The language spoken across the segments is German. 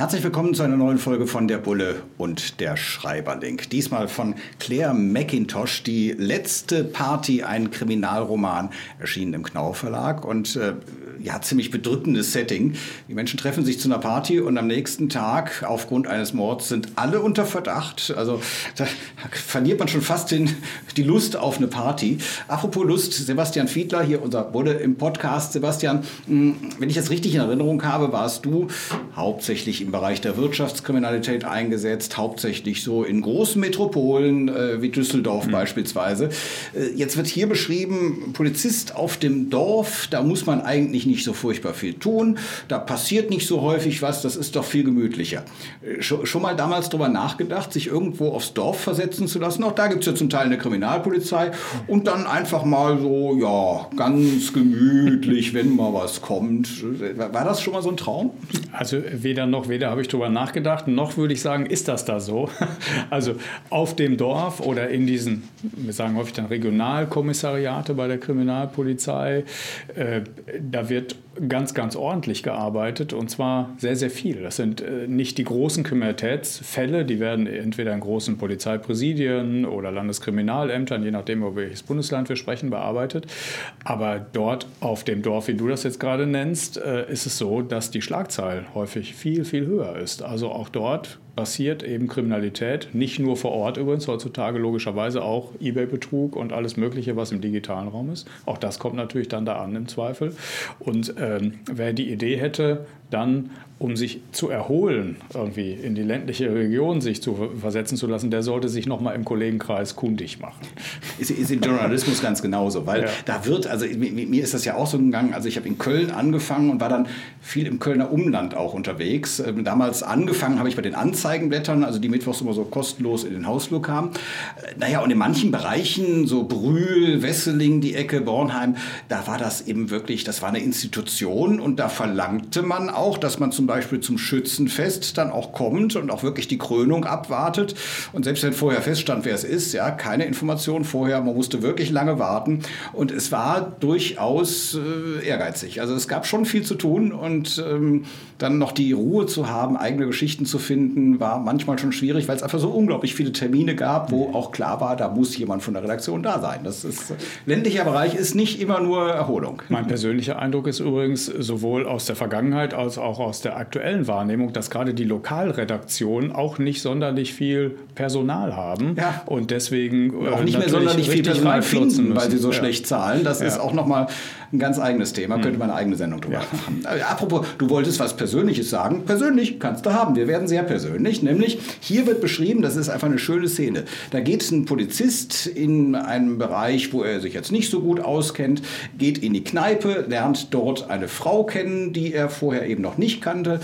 Herzlich willkommen zu einer neuen Folge von Der Bulle und der Schreiberling. Diesmal von Claire McIntosh, die letzte Party, ein Kriminalroman, erschienen im Knau Verlag und äh, ja, ziemlich bedrückendes Setting. Die Menschen treffen sich zu einer Party und am nächsten Tag aufgrund eines Mords sind alle unter Verdacht. Also da verliert man schon fast den, die Lust auf eine Party. Apropos Lust, Sebastian Fiedler, hier unser Bulle im Podcast. Sebastian, hm, wenn ich das richtig in Erinnerung habe, warst du hauptsächlich im Bereich der Wirtschaftskriminalität eingesetzt, hauptsächlich so in großen Metropolen äh, wie Düsseldorf mhm. beispielsweise. Äh, jetzt wird hier beschrieben, Polizist auf dem Dorf, da muss man eigentlich nicht so furchtbar viel tun. Da passiert nicht so häufig was, das ist doch viel gemütlicher. Äh, schon, mal damals darüber nachgedacht, sich irgendwo aufs Dorf versetzen zu lassen. Auch da gibt es ja zum Teil eine Kriminalpolizei und dann einfach mal so, ja, ganz gemütlich, wenn mal was kommt. War das schon mal so ein Traum? Also weder noch, weder habe ich darüber nachgedacht, noch würde ich sagen, ist das da so. Also auf dem Dorf oder in diesen, wir sagen häufig dann Regionalkommissariate bei der Kriminalpolizei, äh, da wird wird ganz, ganz ordentlich gearbeitet und zwar sehr, sehr viel. Das sind äh, nicht die großen Kriminalitätsfälle, die werden entweder in großen Polizeipräsidien oder Landeskriminalämtern, je nachdem, über welches Bundesland wir sprechen, bearbeitet. Aber dort auf dem Dorf, wie du das jetzt gerade nennst, äh, ist es so, dass die Schlagzahl häufig viel, viel höher ist. Also auch dort passiert eben Kriminalität, nicht nur vor Ort übrigens, heutzutage logischerweise auch eBay-Betrug und alles Mögliche, was im digitalen Raum ist. Auch das kommt natürlich dann da an im Zweifel. Und ähm, wer die Idee hätte, dann um sich zu erholen, irgendwie in die ländliche Region sich zu versetzen zu lassen, der sollte sich nochmal im Kollegenkreis kundig machen. Ist, ist im Journalismus ganz genauso, weil ja. da wird, also mir ist das ja auch so gegangen, also ich habe in Köln angefangen und war dann viel im Kölner Umland auch unterwegs. Ähm, damals angefangen habe ich bei den Anzeigenblättern, also die mittwochs immer so kostenlos in den Hausflur kamen. Äh, naja, und in manchen Bereichen, so Brühl, Wesseling, die Ecke, Bornheim, da war das eben wirklich, das war eine Institution und da verlangte man auch, dass man zum Beispiel zum Schützenfest dann auch kommt und auch wirklich die Krönung abwartet. Und selbst wenn vorher feststand, wer es ist, ja, keine Information vorher, man musste wirklich lange warten. Und es war durchaus äh, ehrgeizig. Also es gab schon viel zu tun und ähm, dann noch die Ruhe zu haben, eigene Geschichten zu finden, war manchmal schon schwierig, weil es einfach so unglaublich viele Termine gab, wo auch klar war, da muss jemand von der Redaktion da sein. Das ist ländlicher Bereich ist nicht immer nur Erholung. Mein persönlicher Eindruck ist übrigens sowohl aus der Vergangenheit als auch aus der aktuellen Wahrnehmung, dass gerade die Lokalredaktionen auch nicht sonderlich viel Personal haben ja. und deswegen und auch nicht mehr sonderlich viel Personal finden, weil sie so ja. schlecht zahlen. Das ja. ist auch nochmal ein ganz eigenes Thema. Mhm. Könnte man eine eigene Sendung drüber machen. Äh, apropos, du wolltest was Persönliches sagen. Persönlich kannst du haben. Wir werden sehr persönlich. Nämlich, hier wird beschrieben, das ist einfach eine schöne Szene. Da geht ein Polizist in einem Bereich, wo er sich jetzt nicht so gut auskennt, geht in die Kneipe, lernt dort eine Frau kennen, die er vorher eben noch nicht kannte,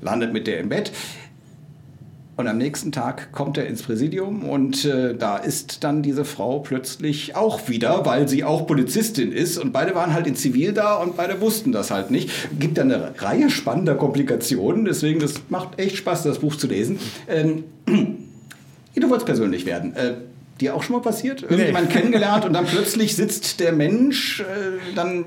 landet mit der im Bett. Und am nächsten Tag kommt er ins Präsidium und äh, da ist dann diese Frau plötzlich auch wieder, weil sie auch Polizistin ist. Und beide waren halt in Zivil da und beide wussten das halt nicht. Gibt dann eine Reihe spannender Komplikationen. Deswegen, das macht echt Spaß, das Buch zu lesen. Ähm, du wolltest persönlich werden. Äh, Dir auch schon mal passiert? Irgendjemand nee. kennengelernt und dann plötzlich sitzt der Mensch äh, dann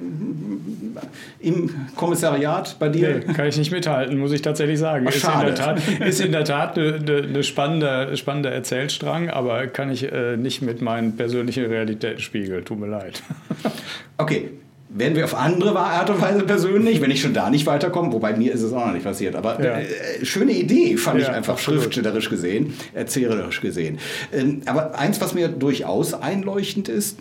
im Kommissariat bei dir? Nee, kann ich nicht mithalten, muss ich tatsächlich sagen. Ach, ist, in der Tat, ist in der Tat eine, eine spannende, spannende Erzählstrang, aber kann ich äh, nicht mit meinen persönlichen Realitäten spiegeln. Tut mir leid. Okay, werden wir auf andere Art und Weise persönlich, wenn ich schon da nicht weiterkomme, wobei mir ist es auch noch nicht passiert. Aber ja. äh, schöne Idee, fand ja, ich einfach absolut. schriftstellerisch gesehen, erzählerisch gesehen. Ähm, aber eins, was mir durchaus einleuchtend ist,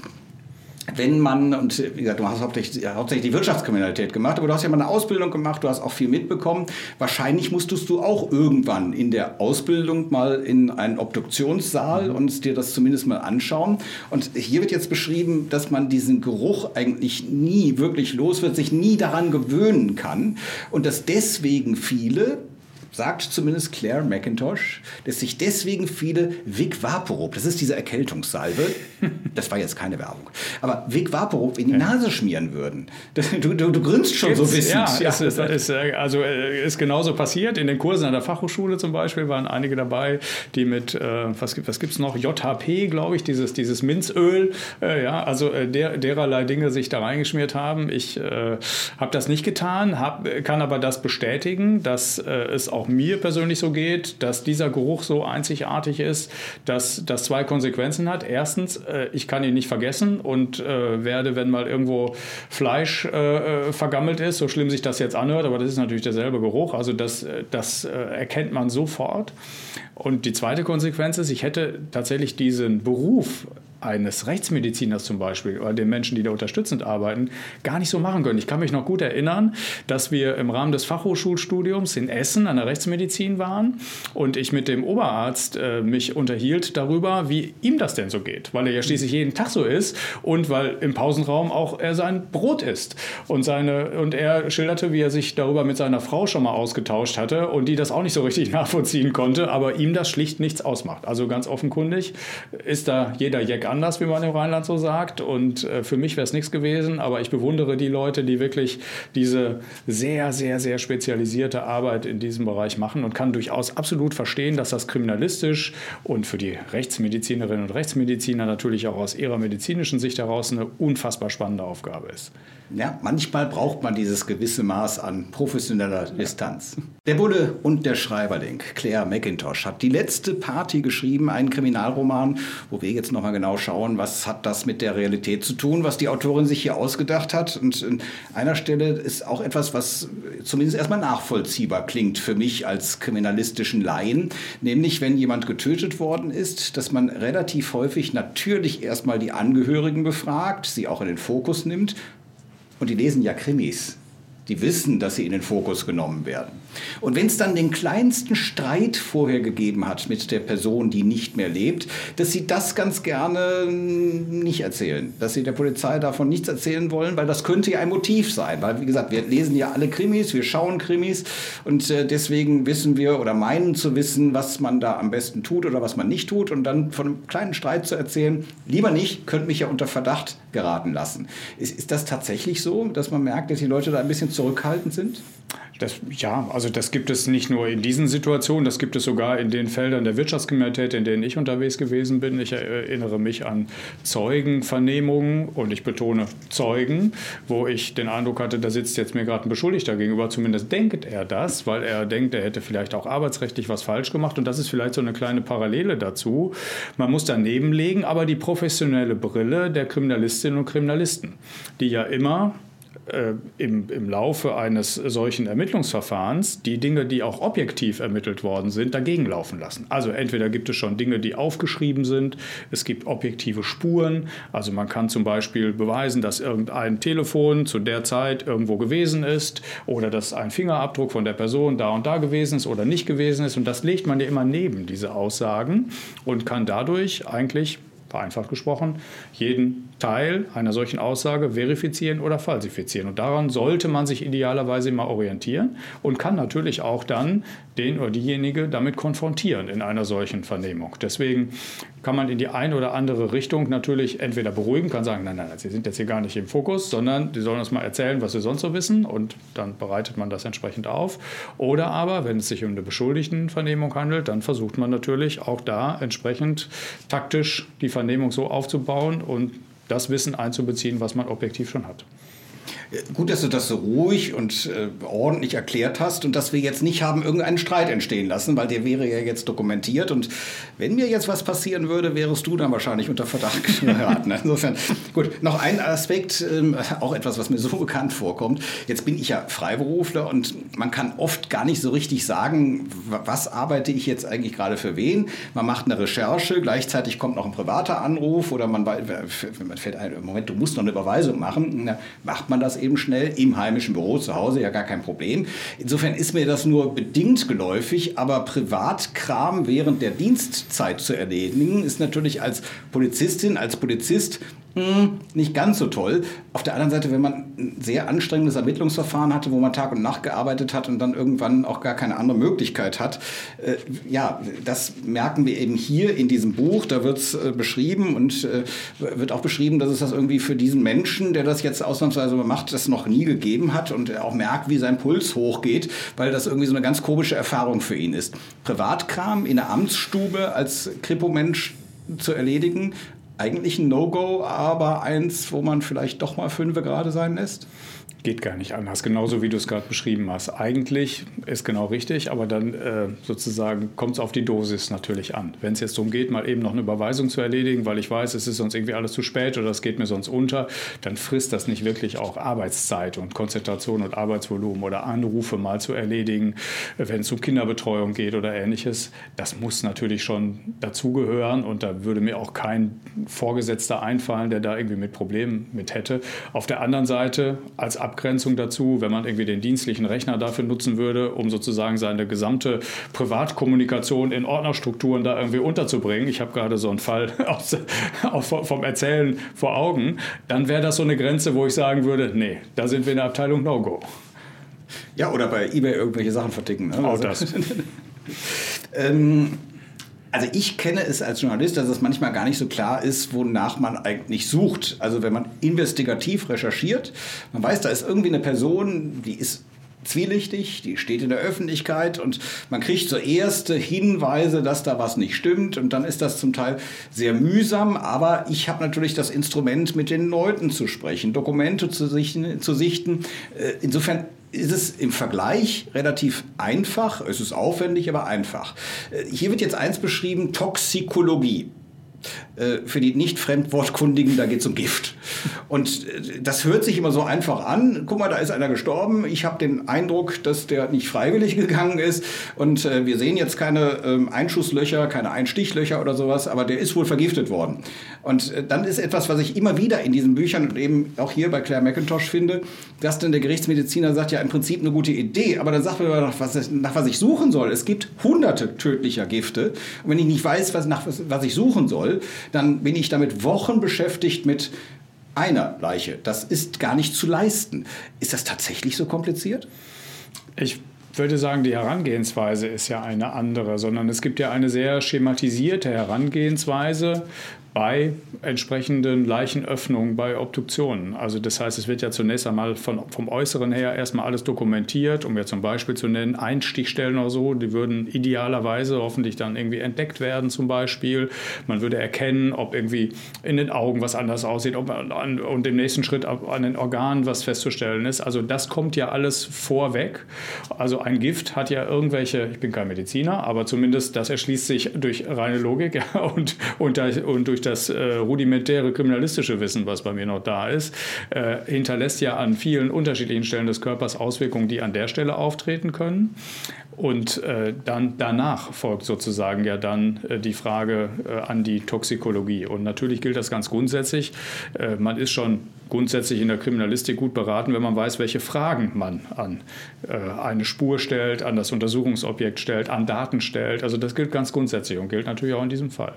wenn man, und wie gesagt, du hast hauptsächlich, hauptsächlich die Wirtschaftskriminalität gemacht, aber du hast ja mal eine Ausbildung gemacht, du hast auch viel mitbekommen. Wahrscheinlich musstest du auch irgendwann in der Ausbildung mal in einen Obduktionssaal mhm. und dir das zumindest mal anschauen. Und hier wird jetzt beschrieben, dass man diesen Geruch eigentlich nie wirklich los wird, sich nie daran gewöhnen kann und dass deswegen viele sagt zumindest Claire McIntosh, dass sich deswegen viele Vic Vaporub, das ist diese Erkältungssalbe, das war jetzt keine Werbung, aber Vic Vaporub in die Nase schmieren würden. Du, du, du grinst schon Gibt's, so wissend. Ja, ja. Ist, ist, ist, äh, also äh, ist genauso passiert. In den Kursen an der Fachhochschule zum Beispiel waren einige dabei, die mit, äh, was, was gibt es noch, JHP, glaube ich, dieses, dieses Minzöl, äh, ja, also äh, der, dererlei Dinge sich da reingeschmiert haben. Ich äh, habe das nicht getan, hab, kann aber das bestätigen, dass es auch mir persönlich so geht, dass dieser Geruch so einzigartig ist, dass das zwei Konsequenzen hat. Erstens, ich kann ihn nicht vergessen und werde, wenn mal irgendwo Fleisch vergammelt ist, so schlimm sich das jetzt anhört, aber das ist natürlich derselbe Geruch, also das, das erkennt man sofort. Und die zweite Konsequenz ist, ich hätte tatsächlich diesen Beruf eines Rechtsmediziners zum Beispiel oder den Menschen, die da unterstützend arbeiten, gar nicht so machen können. Ich kann mich noch gut erinnern, dass wir im Rahmen des Fachhochschulstudiums in Essen an der Rechtsmedizin waren und ich mit dem Oberarzt äh, mich unterhielt darüber, wie ihm das denn so geht, weil er ja schließlich jeden Tag so ist und weil im Pausenraum auch er sein Brot isst und seine und er schilderte, wie er sich darüber mit seiner Frau schon mal ausgetauscht hatte und die das auch nicht so richtig nachvollziehen konnte, aber ihm das schlicht nichts ausmacht. Also ganz offenkundig ist da jeder Jack anders, wie man im Rheinland so sagt. Und äh, für mich wäre es nichts gewesen, aber ich bewundere die Leute, die wirklich diese sehr, sehr, sehr spezialisierte Arbeit in diesem Bereich machen und kann durchaus absolut verstehen, dass das kriminalistisch und für die Rechtsmedizinerinnen und Rechtsmediziner natürlich auch aus ihrer medizinischen Sicht heraus eine unfassbar spannende Aufgabe ist. Ja, manchmal braucht man dieses gewisse Maß an professioneller Distanz. Der Bulle und der Schreiberling, Claire McIntosh, hat die letzte Party geschrieben, einen Kriminalroman, wo wir jetzt nochmal genau schauen, was hat das mit der Realität zu tun, was die Autorin sich hier ausgedacht hat. Und an einer Stelle ist auch etwas, was zumindest erstmal nachvollziehbar klingt für mich als kriminalistischen Laien, nämlich wenn jemand getötet worden ist, dass man relativ häufig natürlich erstmal die Angehörigen befragt, sie auch in den Fokus nimmt und die lesen ja Krimis. Die wissen, dass sie in den Fokus genommen werden. Und wenn es dann den kleinsten Streit vorher gegeben hat mit der Person, die nicht mehr lebt, dass sie das ganz gerne nicht erzählen. Dass sie der Polizei davon nichts erzählen wollen, weil das könnte ja ein Motiv sein. Weil, wie gesagt, wir lesen ja alle Krimis, wir schauen Krimis und äh, deswegen wissen wir oder meinen zu wissen, was man da am besten tut oder was man nicht tut. Und dann von einem kleinen Streit zu erzählen, lieber nicht, könnte mich ja unter Verdacht geraten lassen. Ist, ist das tatsächlich so, dass man merkt, dass die Leute da ein bisschen zurückhaltend sind? Das, ja, also das gibt es nicht nur in diesen Situationen, das gibt es sogar in den Feldern der Wirtschaftskriminalität, in denen ich unterwegs gewesen bin. Ich erinnere mich an Zeugenvernehmungen und ich betone Zeugen, wo ich den Eindruck hatte, da sitzt jetzt mir gerade ein Beschuldigter gegenüber. Zumindest denkt er das, weil er denkt, er hätte vielleicht auch arbeitsrechtlich was falsch gemacht. Und das ist vielleicht so eine kleine Parallele dazu. Man muss daneben legen, aber die professionelle Brille der Kriminalistinnen und Kriminalisten, die ja immer äh, im, im Laufe eines solchen Ermittlungsverfahrens die Dinge, die auch objektiv ermittelt worden sind, dagegen laufen lassen. Also entweder gibt es schon Dinge, die aufgeschrieben sind, es gibt objektive Spuren, also man kann zum Beispiel beweisen, dass irgendein Telefon zu der Zeit irgendwo gewesen ist oder dass ein Fingerabdruck von der Person da und da gewesen ist oder nicht gewesen ist und das legt man ja immer neben diese Aussagen und kann dadurch eigentlich vereinfacht gesprochen, jeden Teil einer solchen Aussage verifizieren oder falsifizieren. Und daran sollte man sich idealerweise immer orientieren und kann natürlich auch dann den oder diejenige damit konfrontieren in einer solchen Vernehmung. Deswegen kann man in die eine oder andere Richtung natürlich entweder beruhigen, kann sagen, nein, nein, Sie sind jetzt hier gar nicht im Fokus, sondern Sie sollen uns mal erzählen, was Sie sonst so wissen und dann bereitet man das entsprechend auf. Oder aber, wenn es sich um eine Beschuldigtenvernehmung handelt, dann versucht man natürlich auch da entsprechend taktisch die Vernehmung so aufzubauen und das Wissen einzubeziehen, was man objektiv schon hat. Gut, dass du das so ruhig und äh, ordentlich erklärt hast und dass wir jetzt nicht haben irgendeinen Streit entstehen lassen, weil der wäre ja jetzt dokumentiert und wenn mir jetzt was passieren würde, wärst du dann wahrscheinlich unter Verdacht geraten. Insofern, gut, noch ein Aspekt, ähm, auch etwas, was mir so bekannt vorkommt. Jetzt bin ich ja Freiberufler und man kann oft gar nicht so richtig sagen, was arbeite ich jetzt eigentlich gerade für wen. Man macht eine Recherche, gleichzeitig kommt noch ein privater Anruf oder man, man fällt ein, Moment, du musst noch eine Überweisung machen, macht man das eben schnell im heimischen Büro zu Hause, ja gar kein Problem. Insofern ist mir das nur bedingt geläufig, aber Privatkram während der Dienstzeit zu erledigen, ist natürlich als Polizistin, als Polizist hm, nicht ganz so toll. Auf der anderen Seite, wenn man ein sehr anstrengendes Ermittlungsverfahren hatte, wo man Tag und Nacht gearbeitet hat und dann irgendwann auch gar keine andere Möglichkeit hat, äh, ja, das merken wir eben hier in diesem Buch. Da wird es äh, beschrieben und äh, wird auch beschrieben, dass es das irgendwie für diesen Menschen, der das jetzt ausnahmsweise macht, das noch nie gegeben hat und er auch merkt, wie sein Puls hochgeht, weil das irgendwie so eine ganz komische Erfahrung für ihn ist. Privatkram in der Amtsstube als Kripo-Mensch zu erledigen, eigentlich ein No-Go, aber eins, wo man vielleicht doch mal fünf gerade sein lässt? Geht gar nicht anders, genauso wie du es gerade beschrieben hast. Eigentlich ist genau richtig, aber dann äh, sozusagen kommt es auf die Dosis natürlich an. Wenn es jetzt darum geht, mal eben noch eine Überweisung zu erledigen, weil ich weiß, es ist sonst irgendwie alles zu spät oder es geht mir sonst unter, dann frisst das nicht wirklich auch Arbeitszeit und Konzentration und Arbeitsvolumen oder Anrufe mal zu erledigen, wenn es um Kinderbetreuung geht oder ähnliches. Das muss natürlich schon dazugehören und da würde mir auch kein Vorgesetzter einfallen, der da irgendwie mit Problemen mit hätte. Auf der anderen Seite als Ab Abgrenzung dazu, wenn man irgendwie den dienstlichen Rechner dafür nutzen würde, um sozusagen seine gesamte Privatkommunikation in Ordnerstrukturen da irgendwie unterzubringen. Ich habe gerade so einen Fall aus, vom Erzählen vor Augen. Dann wäre das so eine Grenze, wo ich sagen würde, nee, da sind wir in der Abteilung No-Go. Ja, oder bei eBay irgendwelche Sachen verticken. Ne? Auch also, das. ähm, also ich kenne es als Journalist, dass es manchmal gar nicht so klar ist, wonach man eigentlich sucht. Also wenn man investigativ recherchiert, man weiß, da ist irgendwie eine Person, die ist zwielichtig, die steht in der Öffentlichkeit und man kriegt so erste Hinweise, dass da was nicht stimmt und dann ist das zum Teil sehr mühsam, aber ich habe natürlich das Instrument, mit den Leuten zu sprechen, Dokumente zu sichten. Zu sichten. Äh, insofern ist es im Vergleich relativ einfach. Es ist aufwendig, aber einfach. Äh, hier wird jetzt eins beschrieben, Toxikologie. Äh, für die nicht Fremdwortkundigen, da geht es um Gift. Und äh, das hört sich immer so einfach an. Guck mal, da ist einer gestorben. Ich habe den Eindruck, dass der nicht freiwillig gegangen ist. Und äh, wir sehen jetzt keine ähm, Einschusslöcher, keine Einstichlöcher oder sowas, aber der ist wohl vergiftet worden. Und äh, dann ist etwas, was ich immer wieder in diesen Büchern und eben auch hier bei Claire McIntosh finde, dass dann der Gerichtsmediziner sagt, ja, im Prinzip eine gute Idee, aber dann sagt man nach was, nach was ich suchen soll. Es gibt hunderte tödlicher Gifte. Und wenn ich nicht weiß, was, nach was, was ich suchen soll, dann bin ich damit Wochen beschäftigt mit einer Leiche. Das ist gar nicht zu leisten. Ist das tatsächlich so kompliziert? Ich würde sagen, die Herangehensweise ist ja eine andere, sondern es gibt ja eine sehr schematisierte Herangehensweise, bei entsprechenden Leichenöffnungen, bei Obduktionen. Also das heißt, es wird ja zunächst einmal von, vom Äußeren her erstmal alles dokumentiert, um ja zum Beispiel zu nennen, Einstichstellen oder so, die würden idealerweise hoffentlich dann irgendwie entdeckt werden zum Beispiel. Man würde erkennen, ob irgendwie in den Augen was anders aussieht ob an, und im nächsten Schritt an den Organen was festzustellen ist. Also das kommt ja alles vorweg. Also ein Gift hat ja irgendwelche, ich bin kein Mediziner, aber zumindest das erschließt sich durch reine Logik und, und, und durch das äh, rudimentäre kriminalistische Wissen, was bei mir noch da ist, äh, hinterlässt ja an vielen unterschiedlichen Stellen des Körpers Auswirkungen, die an der Stelle auftreten können. Und äh, dann danach folgt sozusagen ja dann äh, die Frage äh, an die Toxikologie. Und natürlich gilt das ganz grundsätzlich. Äh, man ist schon grundsätzlich in der Kriminalistik gut beraten, wenn man weiß, welche Fragen man an äh, eine Spur stellt, an das Untersuchungsobjekt stellt, an Daten stellt. Also das gilt ganz grundsätzlich und gilt natürlich auch in diesem Fall.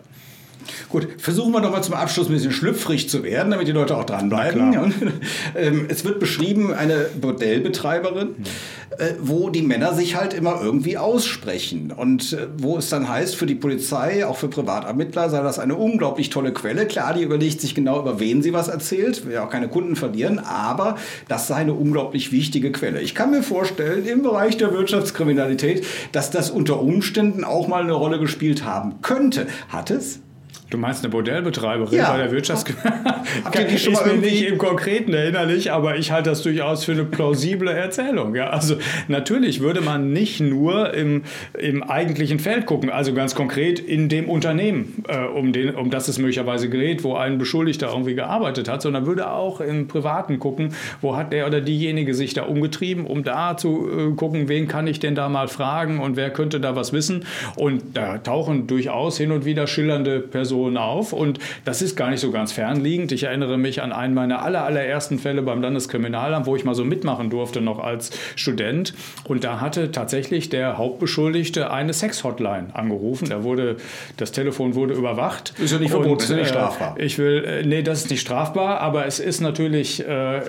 Gut, versuchen wir doch mal zum Abschluss ein bisschen schlüpfrig zu werden, damit die Leute auch dranbleiben. Ja, ähm, es wird beschrieben, eine Bordellbetreiberin, mhm. wo die Männer sich halt immer irgendwie aussprechen. Und äh, wo es dann heißt, für die Polizei, auch für Privatermittler, sei das eine unglaublich tolle Quelle. Klar, die überlegt sich genau, über wen sie was erzählt, will ja auch keine Kunden verlieren, aber das sei eine unglaublich wichtige Quelle. Ich kann mir vorstellen, im Bereich der Wirtschaftskriminalität, dass das unter Umständen auch mal eine Rolle gespielt haben könnte. Hat es? Du meinst eine Bordellbetreiberin ja. bei der schon ist mir nicht im Konkreten erinnerlich, aber ich halte das durchaus für eine plausible Erzählung. Ja, also natürlich würde man nicht nur im, im eigentlichen Feld gucken, also ganz konkret in dem Unternehmen, äh, um, den, um das es möglicherweise gerät, wo ein Beschuldigter irgendwie gearbeitet hat, sondern würde auch im Privaten gucken, wo hat der oder diejenige sich da umgetrieben, um da zu äh, gucken, wen kann ich denn da mal fragen und wer könnte da was wissen. Und da tauchen durchaus hin und wieder schillernde Personen Personen auf. Und das ist gar nicht so ganz fernliegend. Ich erinnere mich an einen meiner aller, allerersten Fälle beim Landeskriminalamt, wo ich mal so mitmachen durfte, noch als Student. Und da hatte tatsächlich der Hauptbeschuldigte eine Sex-Hotline angerufen. Da wurde, das Telefon wurde überwacht. Ist ja nicht verboten, ist ja nicht äh, strafbar. Ich will, äh, nee, das ist nicht strafbar, aber es ist natürlich äh,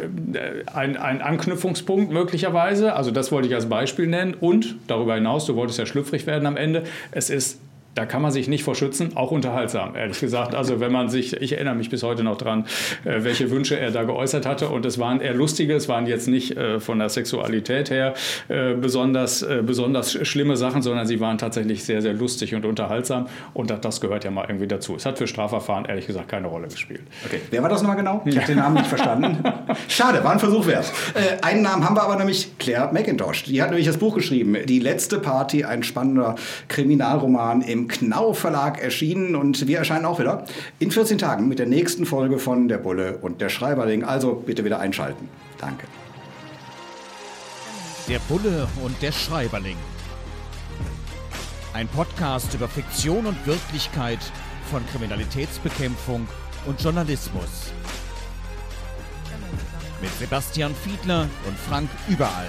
ein, ein Anknüpfungspunkt möglicherweise. Also das wollte ich als Beispiel nennen. Und darüber hinaus, du wolltest ja schlüpfrig werden am Ende, es ist da kann man sich nicht vor schützen, auch unterhaltsam, ehrlich gesagt. Also wenn man sich, ich erinnere mich bis heute noch dran, äh, welche Wünsche er da geäußert hatte und es waren eher lustige, es waren jetzt nicht äh, von der Sexualität her äh, besonders, besonders schlimme Sachen, sondern sie waren tatsächlich sehr, sehr lustig und unterhaltsam und das, das gehört ja mal irgendwie dazu. Es hat für Strafverfahren ehrlich gesagt keine Rolle gespielt. Okay, wer war das nochmal genau? Ich habe den Namen nicht verstanden. Schade, war ein Versuch wert. Einen Namen haben wir aber nämlich, Claire McIntosh. Die hat nämlich das Buch geschrieben, Die letzte Party, ein spannender Kriminalroman Knau Verlag erschienen und wir erscheinen auch wieder in 14 Tagen mit der nächsten Folge von Der Bulle und der Schreiberling. Also bitte wieder einschalten. Danke. Der Bulle und der Schreiberling. Ein Podcast über Fiktion und Wirklichkeit von Kriminalitätsbekämpfung und Journalismus. Mit Sebastian Fiedler und Frank Überall.